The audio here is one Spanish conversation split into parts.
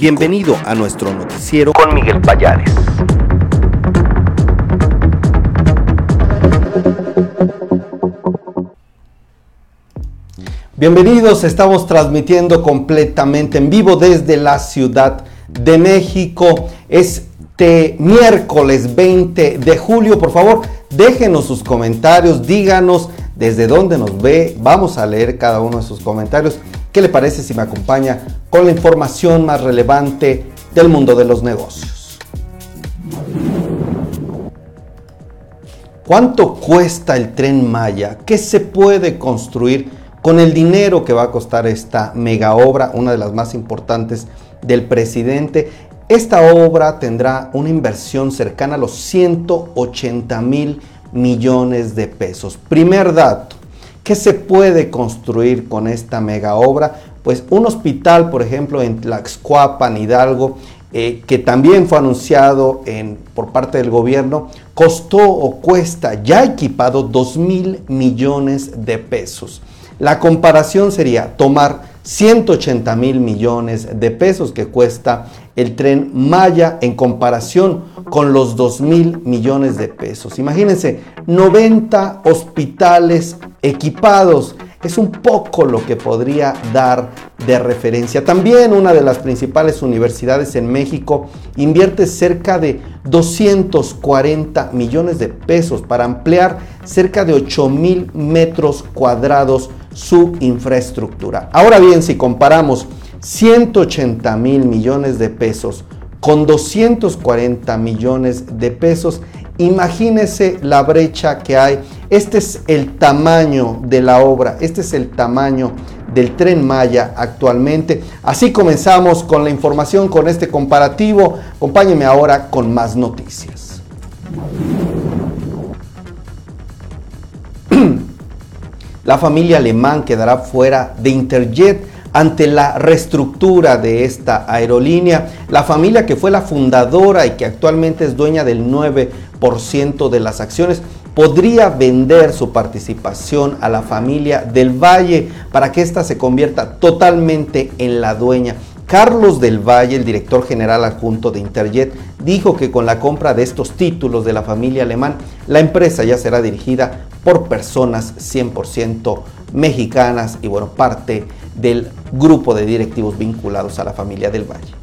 Bienvenido a nuestro noticiero con Miguel Payares. Bienvenidos, estamos transmitiendo completamente en vivo desde la Ciudad de México. Este miércoles 20 de julio, por favor, déjenos sus comentarios, díganos desde dónde nos ve. Vamos a leer cada uno de sus comentarios. ¿Qué le parece si me acompaña con la información más relevante del mundo de los negocios? ¿Cuánto cuesta el tren Maya? ¿Qué se puede construir con el dinero que va a costar esta mega obra, una de las más importantes del presidente? Esta obra tendrá una inversión cercana a los 180 mil millones de pesos. Primer dato, ¿qué se puede construir con esta mega obra? Pues un hospital, por ejemplo, en Tlaxcuapan, Hidalgo, eh, que también fue anunciado por parte del gobierno, costó o cuesta ya equipado 2 mil millones de pesos. La comparación sería tomar 180 mil millones de pesos que cuesta el tren Maya en comparación con los 2 mil millones de pesos. Imagínense, 90 hospitales equipados. Es un poco lo que podría dar de referencia. También una de las principales universidades en México invierte cerca de 240 millones de pesos para ampliar cerca de 8 mil metros cuadrados su infraestructura. Ahora bien, si comparamos 180 mil millones de pesos con 240 millones de pesos, imagínese la brecha que hay. Este es el tamaño de la obra, este es el tamaño del tren Maya actualmente. Así comenzamos con la información, con este comparativo. Acompáñeme ahora con más noticias. La familia alemán quedará fuera de Interjet ante la reestructura de esta aerolínea. La familia que fue la fundadora y que actualmente es dueña del 9% de las acciones podría vender su participación a la familia del Valle para que ésta se convierta totalmente en la dueña. Carlos del Valle, el director general adjunto de Interjet, dijo que con la compra de estos títulos de la familia alemán, la empresa ya será dirigida por personas 100% mexicanas y bueno, parte del grupo de directivos vinculados a la familia del Valle.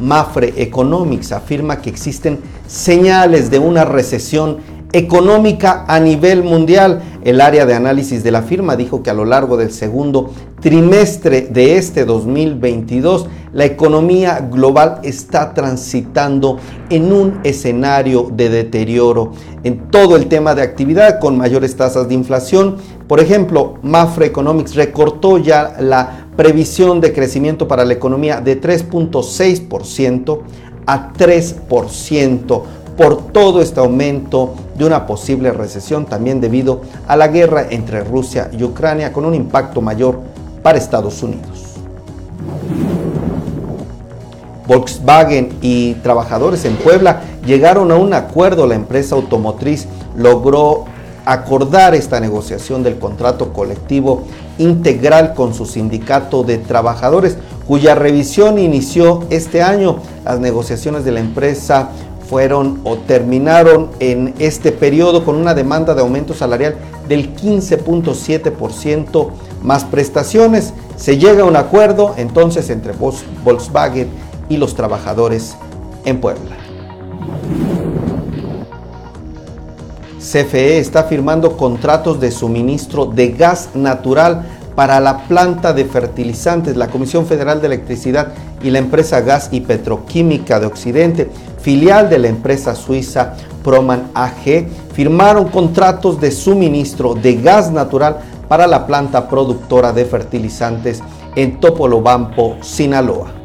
Mafre Economics afirma que existen señales de una recesión económica a nivel mundial. El área de análisis de la firma dijo que a lo largo del segundo trimestre de este 2022, la economía global está transitando en un escenario de deterioro en todo el tema de actividad con mayores tasas de inflación. Por ejemplo, Mafre Economics recortó ya la previsión de crecimiento para la economía de 3.6% a 3% por todo este aumento de una posible recesión también debido a la guerra entre Rusia y Ucrania con un impacto mayor para Estados Unidos. Volkswagen y trabajadores en Puebla llegaron a un acuerdo. La empresa automotriz logró acordar esta negociación del contrato colectivo integral con su sindicato de trabajadores, cuya revisión inició este año. Las negociaciones de la empresa fueron o terminaron en este periodo con una demanda de aumento salarial del 15.7% más prestaciones. Se llega a un acuerdo entonces entre Volkswagen y los trabajadores en Puebla. CFE está firmando contratos de suministro de gas natural para la planta de fertilizantes. La Comisión Federal de Electricidad y la empresa Gas y Petroquímica de Occidente, filial de la empresa suiza Proman AG, firmaron contratos de suministro de gas natural para la planta productora de fertilizantes en Topolobampo, Sinaloa.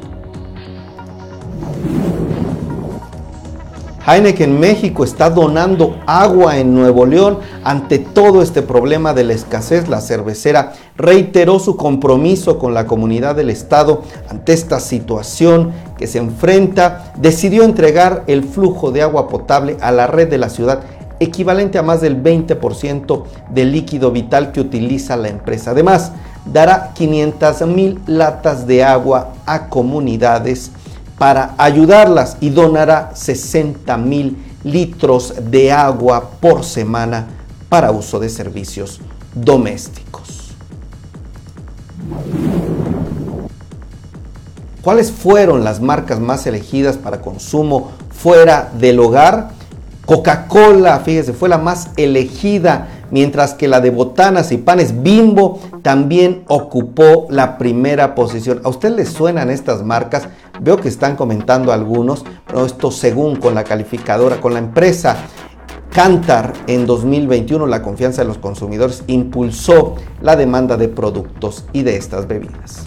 Heineken México está donando agua en Nuevo León ante todo este problema de la escasez. La cervecera reiteró su compromiso con la comunidad del estado ante esta situación que se enfrenta. Decidió entregar el flujo de agua potable a la red de la ciudad equivalente a más del 20% del líquido vital que utiliza la empresa. Además, dará 500 mil latas de agua a comunidades para ayudarlas y donará 60 mil litros de agua por semana para uso de servicios domésticos. ¿Cuáles fueron las marcas más elegidas para consumo fuera del hogar? Coca-Cola, fíjese, fue la más elegida, mientras que la de botanas y panes Bimbo también ocupó la primera posición. ¿A usted le suenan estas marcas? Veo que están comentando algunos, pero esto según con la calificadora, con la empresa Cantar en 2021 la confianza de los consumidores impulsó la demanda de productos y de estas bebidas.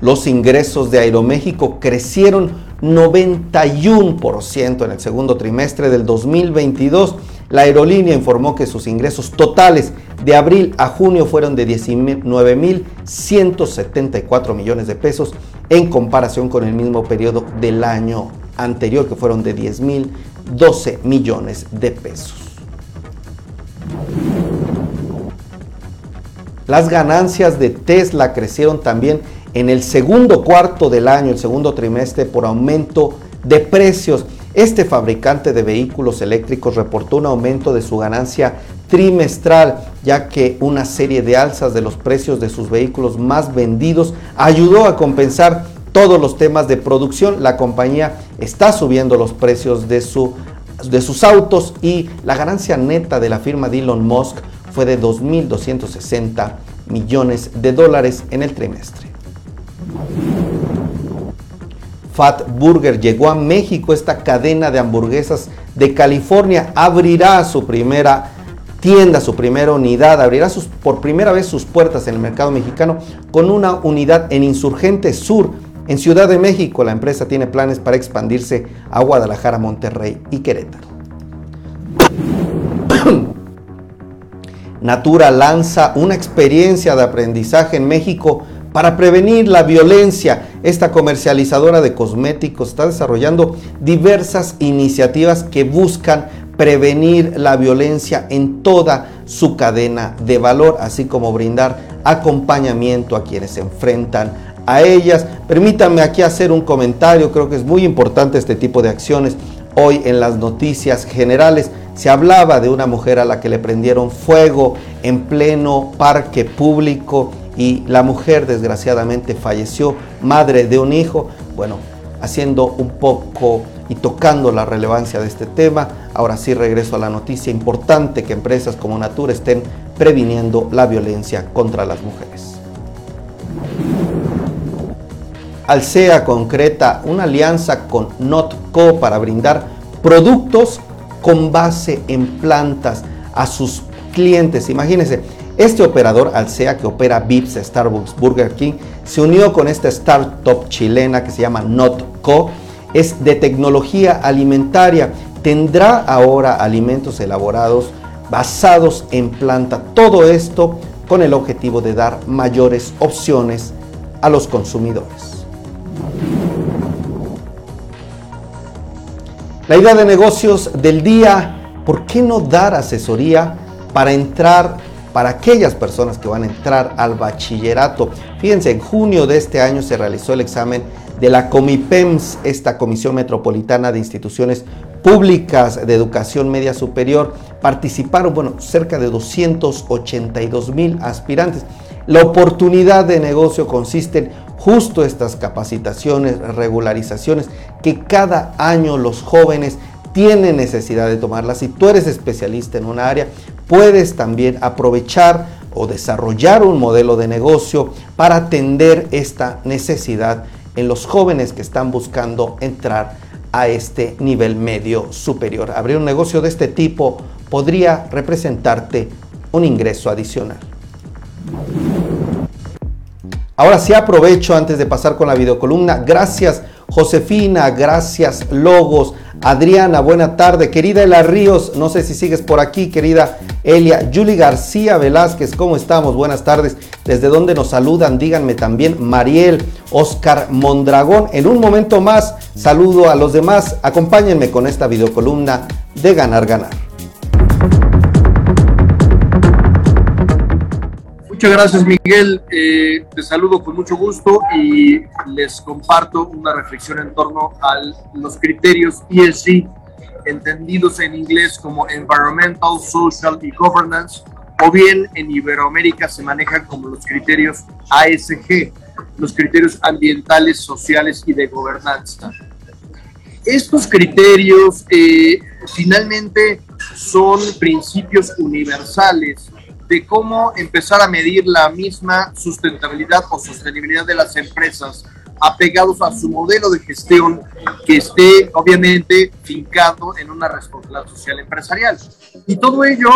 Los ingresos de Aeroméxico crecieron 91% en el segundo trimestre del 2022. La aerolínea informó que sus ingresos totales de abril a junio fueron de 19.174 millones de pesos en comparación con el mismo periodo del año anterior, que fueron de 10.012 millones de pesos. Las ganancias de Tesla crecieron también en el segundo cuarto del año, el segundo trimestre, por aumento de precios. Este fabricante de vehículos eléctricos reportó un aumento de su ganancia trimestral, ya que una serie de alzas de los precios de sus vehículos más vendidos ayudó a compensar todos los temas de producción. La compañía está subiendo los precios de, su, de sus autos y la ganancia neta de la firma de Elon Musk fue de 2.260 millones de dólares en el trimestre. Fat Burger llegó a México, esta cadena de hamburguesas de California abrirá su primera tienda, su primera unidad, abrirá sus, por primera vez sus puertas en el mercado mexicano con una unidad en Insurgente Sur. En Ciudad de México la empresa tiene planes para expandirse a Guadalajara, Monterrey y Querétaro. Natura lanza una experiencia de aprendizaje en México para prevenir la violencia. Esta comercializadora de cosméticos está desarrollando diversas iniciativas que buscan prevenir la violencia en toda su cadena de valor, así como brindar acompañamiento a quienes se enfrentan a ellas. Permítanme aquí hacer un comentario, creo que es muy importante este tipo de acciones. Hoy en las noticias generales se hablaba de una mujer a la que le prendieron fuego en pleno parque público y la mujer desgraciadamente falleció, madre de un hijo. Bueno, haciendo un poco y tocando la relevancia de este tema, ahora sí regreso a la noticia importante que empresas como Natura estén previniendo la violencia contra las mujeres. Alsea concreta una alianza con Notco para brindar productos con base en plantas a sus clientes. Imagínense, este operador, Alsea, que opera Vips, Starbucks, Burger King, se unió con esta startup chilena que se llama Notco. Es de tecnología alimentaria. Tendrá ahora alimentos elaborados basados en planta. Todo esto con el objetivo de dar mayores opciones a los consumidores. La idea de negocios del día, ¿por qué no dar asesoría para entrar para aquellas personas que van a entrar al bachillerato. Fíjense, en junio de este año se realizó el examen de la Comipems, esta Comisión Metropolitana de Instituciones Públicas de Educación Media Superior. Participaron, bueno, cerca de 282 mil aspirantes. La oportunidad de negocio consiste en justo estas capacitaciones, regularizaciones que cada año los jóvenes tienen necesidad de tomarlas. Si tú eres especialista en una área, puedes también aprovechar o desarrollar un modelo de negocio para atender esta necesidad en los jóvenes que están buscando entrar a este nivel medio superior. Abrir un negocio de este tipo podría representarte un ingreso adicional. Ahora sí aprovecho antes de pasar con la videocolumna. Gracias Josefina, gracias Logos, Adriana, buena tarde. Querida Ela Ríos, no sé si sigues por aquí, querida Elia. Julie García Velázquez, ¿cómo estamos? Buenas tardes. ¿Desde dónde nos saludan? Díganme también. Mariel, Oscar Mondragón. En un momento más, saludo a los demás. Acompáñenme con esta videocolumna de Ganar Ganar. Muchas gracias, Miguel. Eh, te saludo con mucho gusto y les comparto una reflexión en torno a los criterios ESG, entendidos en inglés como Environmental, Social y Governance, o bien en Iberoamérica se manejan como los criterios ASG, los criterios ambientales, sociales y de gobernanza. Estos criterios eh, finalmente son principios universales de cómo empezar a medir la misma sustentabilidad o sostenibilidad de las empresas apegados a su modelo de gestión que esté obviamente fincado en una responsabilidad social empresarial. Y todo ello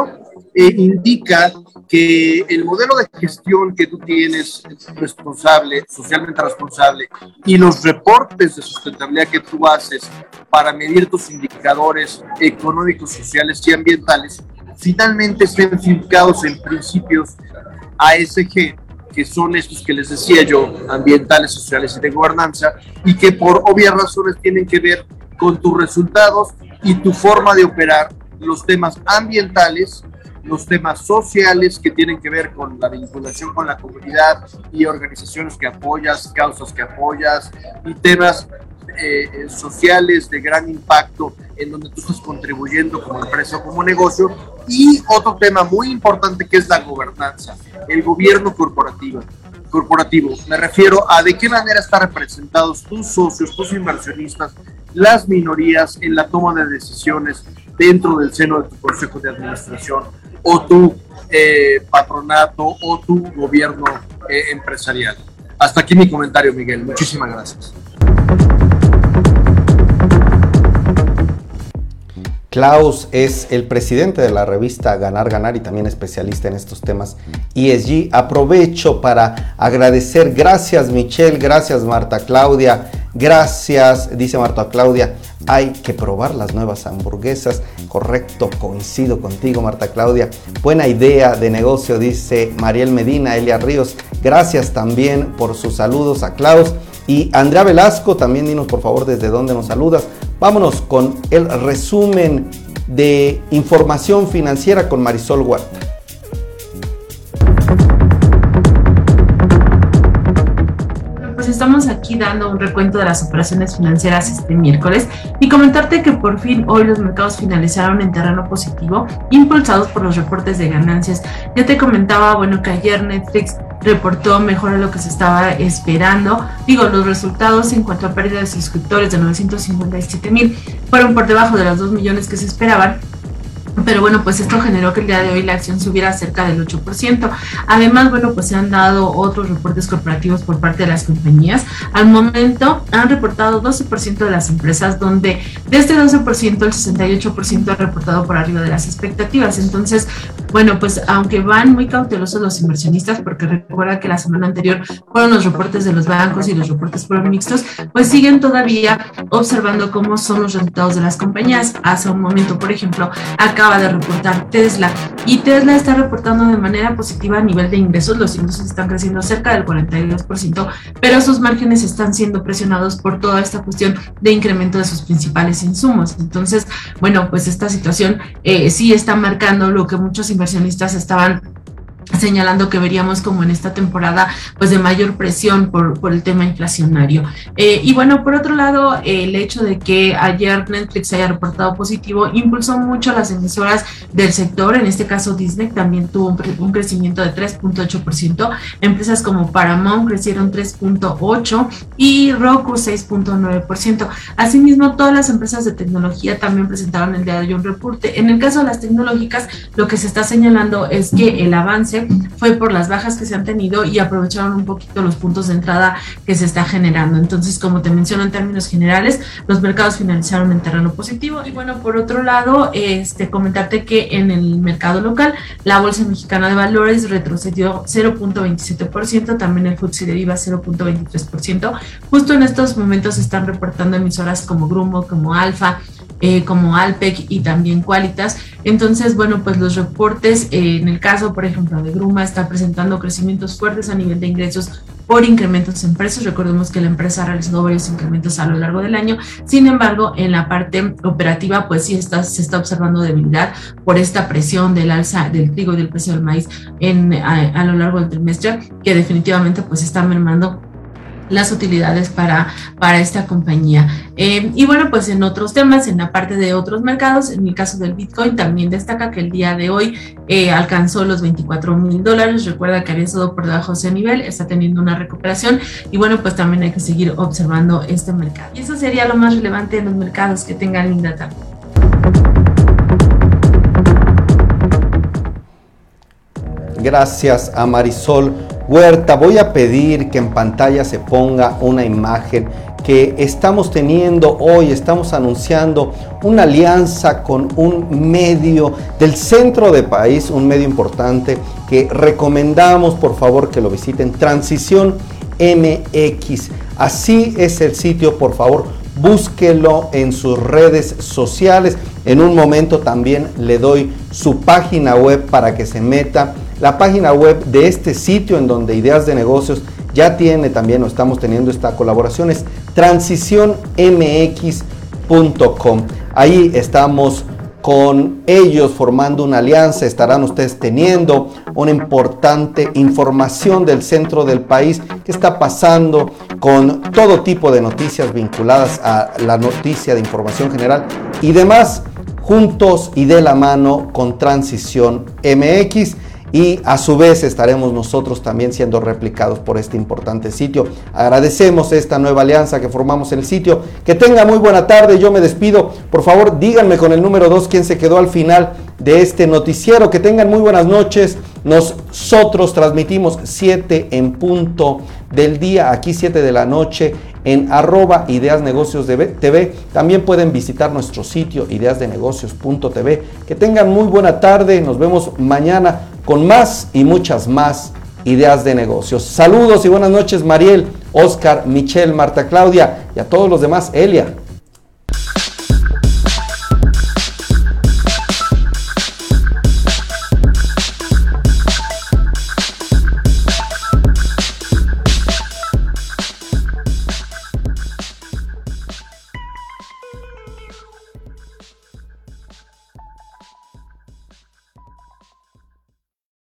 eh, indica que el modelo de gestión que tú tienes responsable, socialmente responsable, y los reportes de sustentabilidad que tú haces para medir tus indicadores económicos, sociales y ambientales, finalmente estén fincados en principios ASG, que son estos que les decía yo, ambientales, sociales y de gobernanza, y que por obvias razones tienen que ver con tus resultados y tu forma de operar los temas ambientales, los temas sociales que tienen que ver con la vinculación con la comunidad y organizaciones que apoyas, causas que apoyas y temas eh, sociales de gran impacto en donde tú estás contribuyendo como empresa o como negocio. Y otro tema muy importante que es la gobernanza, el gobierno corporativo. Corporativo, me refiero a de qué manera están representados tus socios, tus inversionistas, las minorías en la toma de decisiones dentro del seno de tu consejo de administración o tu eh, patronato o tu gobierno eh, empresarial. Hasta aquí mi comentario, Miguel. Muchísimas gracias. Klaus es el presidente de la revista Ganar Ganar y también especialista en estos temas ESG. Aprovecho para agradecer, gracias Michelle, gracias Marta Claudia, gracias, dice Marta Claudia, hay que probar las nuevas hamburguesas. Correcto, coincido contigo Marta Claudia. Buena idea de negocio, dice Mariel Medina, Elia Ríos. Gracias también por sus saludos a Klaus. Y Andrea Velasco, también dinos por favor desde dónde nos saludas. Vámonos con el resumen de información financiera con Marisol Huerta. Pues estamos aquí dando un recuento de las operaciones financieras este miércoles y comentarte que por fin hoy los mercados finalizaron en terreno positivo, impulsados por los reportes de ganancias. Ya te comentaba, bueno, que ayer Netflix reportó mejor a lo que se estaba esperando. Digo, los resultados en cuanto a pérdida de suscriptores de 957 mil fueron por debajo de los 2 millones que se esperaban pero bueno, pues esto generó que el día de hoy la acción subiera cerca del 8%. Además, bueno, pues se han dado otros reportes corporativos por parte de las compañías. Al momento han reportado 12% de las empresas, donde de este 12% el 68% ha reportado por arriba de las expectativas. Entonces, bueno, pues aunque van muy cautelosos los inversionistas, porque recuerda que la semana anterior fueron los reportes de los bancos y los reportes fueron mixtos, pues siguen todavía observando cómo son los resultados de las compañías. Hace un momento, por ejemplo, acaba de reportar Tesla y Tesla está reportando de manera positiva a nivel de ingresos, los ingresos están creciendo cerca del 42%, pero sus márgenes están siendo presionados por toda esta cuestión de incremento de sus principales insumos. Entonces, bueno, pues esta situación eh, sí está marcando lo que muchos inversionistas estaban señalando que veríamos como en esta temporada pues de mayor presión por, por el tema inflacionario. Eh, y bueno, por otro lado, el hecho de que ayer Netflix haya reportado positivo impulsó mucho a las emisoras del sector, en este caso Disney también tuvo un, crecimiento de 3.8%, empresas como Paramount crecieron 3.8% y Roku 6.9%. Asimismo, todas las empresas de tecnología también presentaron el día de hoy un reporte. En el caso de las tecnológicas, lo que se está señalando es que el avance fue por las bajas que se han tenido y aprovecharon un poquito los puntos de entrada que se está generando. Entonces, como te menciono en términos generales, los mercados finalizaron en terreno positivo. Y bueno, por otro lado, este, comentarte que en el mercado local, la Bolsa Mexicana de Valores retrocedió 0.27%, también el FTSE deriva 0.23%. Justo en estos momentos están reportando emisoras como Grumo, como Alfa, eh, como Alpec y también Qualitas. Entonces, bueno, pues los reportes, eh, en el caso, por ejemplo, de Gruma, está presentando crecimientos fuertes a nivel de ingresos por incrementos en precios. Recordemos que la empresa ha realizado varios incrementos a lo largo del año. Sin embargo, en la parte operativa, pues sí está, se está observando debilidad por esta presión del alza del trigo y del precio del maíz en, a, lo largo del trimestre, que definitivamente pues está mermando las utilidades para, para esta compañía. Eh, y bueno, pues en otros temas, en la parte de otros mercados, en el caso del Bitcoin, también destaca que el día de hoy eh, alcanzó los 24 mil dólares. Recuerda que había estado por debajo de ese nivel, está teniendo una recuperación y bueno, pues también hay que seguir observando este mercado. Y eso sería lo más relevante en los mercados que tengan linda tarde. Gracias a Marisol Huerta. Voy a pedir que en pantalla se ponga una imagen que estamos teniendo hoy, estamos anunciando una alianza con un medio del centro del país, un medio importante que recomendamos por favor que lo visiten, Transición MX. Así es el sitio, por favor, búsquelo en sus redes sociales. En un momento también le doy su página web para que se meta la página web de este sitio en donde Ideas de Negocios ya tiene también o estamos teniendo esta colaboración es transicionmx.com. Ahí estamos con ellos formando una alianza, estarán ustedes teniendo una importante información del centro del país que está pasando con todo tipo de noticias vinculadas a la noticia de información general y demás, juntos y de la mano con Transición MX y a su vez estaremos nosotros también siendo replicados por este importante sitio. Agradecemos esta nueva alianza que formamos en el sitio. Que tenga muy buena tarde, yo me despido. Por favor, díganme con el número 2 quién se quedó al final de este noticiero. Que tengan muy buenas noches. Nosotros transmitimos 7 en punto del día, aquí 7 de la noche en arroba Ideas Negocios TV. También pueden visitar nuestro sitio ideasdenegocios.tv. Que tengan muy buena tarde, nos vemos mañana con más y muchas más ideas de negocios. Saludos y buenas noches Mariel, Oscar, Michelle, Marta Claudia y a todos los demás, Elia.